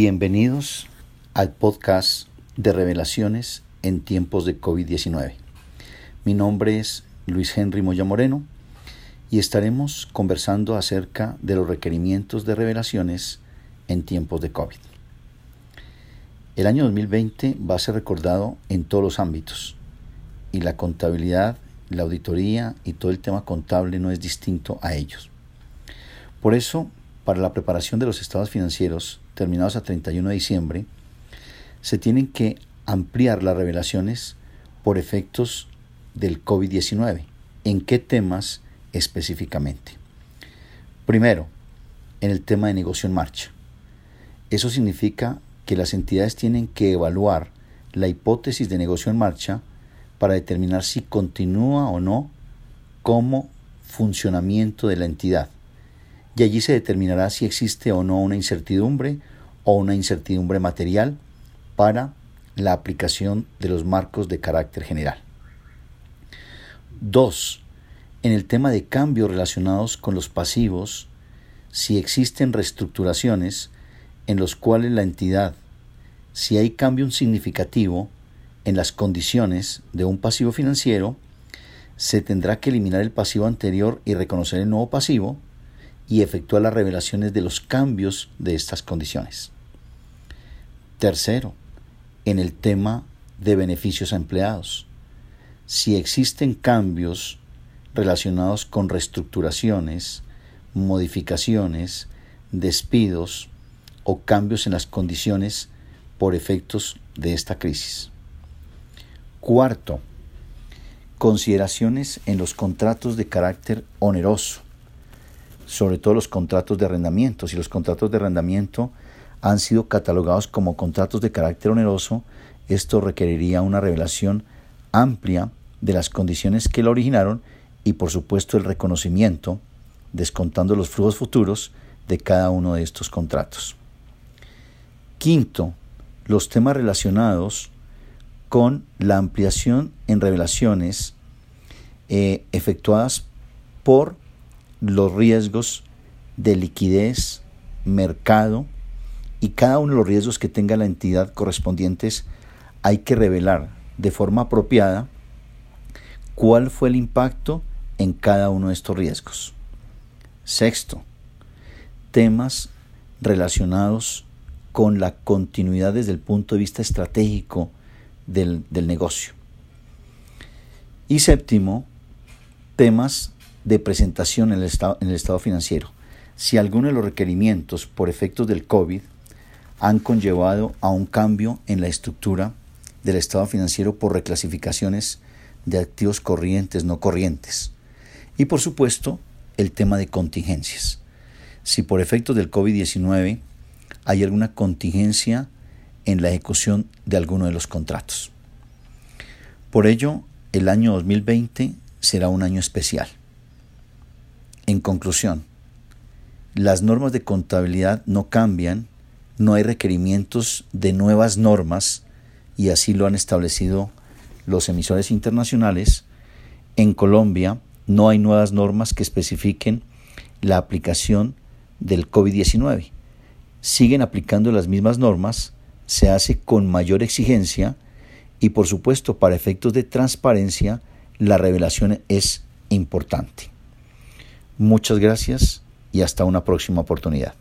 Bienvenidos al podcast de revelaciones en tiempos de COVID-19. Mi nombre es Luis Henry Moya Moreno y estaremos conversando acerca de los requerimientos de revelaciones en tiempos de COVID. El año 2020 va a ser recordado en todos los ámbitos y la contabilidad, la auditoría y todo el tema contable no es distinto a ellos. Por eso, para la preparación de los estados financieros terminados a 31 de diciembre, se tienen que ampliar las revelaciones por efectos del COVID-19. ¿En qué temas específicamente? Primero, en el tema de negocio en marcha. Eso significa que las entidades tienen que evaluar la hipótesis de negocio en marcha para determinar si continúa o no como funcionamiento de la entidad y allí se determinará si existe o no una incertidumbre o una incertidumbre material para la aplicación de los marcos de carácter general. 2. En el tema de cambios relacionados con los pasivos, si existen reestructuraciones en los cuales la entidad, si hay cambio significativo en las condiciones de un pasivo financiero, se tendrá que eliminar el pasivo anterior y reconocer el nuevo pasivo, y efectúa las revelaciones de los cambios de estas condiciones. Tercero, en el tema de beneficios a empleados. Si existen cambios relacionados con reestructuraciones, modificaciones, despidos o cambios en las condiciones por efectos de esta crisis. Cuarto, consideraciones en los contratos de carácter oneroso sobre todo los contratos de arrendamiento. Si los contratos de arrendamiento han sido catalogados como contratos de carácter oneroso, esto requeriría una revelación amplia de las condiciones que lo originaron y por supuesto el reconocimiento, descontando los flujos futuros de cada uno de estos contratos. Quinto, los temas relacionados con la ampliación en revelaciones eh, efectuadas por los riesgos de liquidez, mercado y cada uno de los riesgos que tenga la entidad correspondientes, hay que revelar de forma apropiada cuál fue el impacto en cada uno de estos riesgos. Sexto, temas relacionados con la continuidad desde el punto de vista estratégico del, del negocio. Y séptimo, temas de presentación en el, estado, en el estado financiero. Si alguno de los requerimientos por efectos del COVID han conllevado a un cambio en la estructura del estado financiero por reclasificaciones de activos corrientes, no corrientes. Y por supuesto, el tema de contingencias. Si por efectos del COVID-19 hay alguna contingencia en la ejecución de alguno de los contratos. Por ello, el año 2020 será un año especial. En conclusión, las normas de contabilidad no cambian, no hay requerimientos de nuevas normas, y así lo han establecido los emisores internacionales. En Colombia no hay nuevas normas que especifiquen la aplicación del COVID-19. Siguen aplicando las mismas normas, se hace con mayor exigencia y por supuesto para efectos de transparencia la revelación es importante. Muchas gracias y hasta una próxima oportunidad.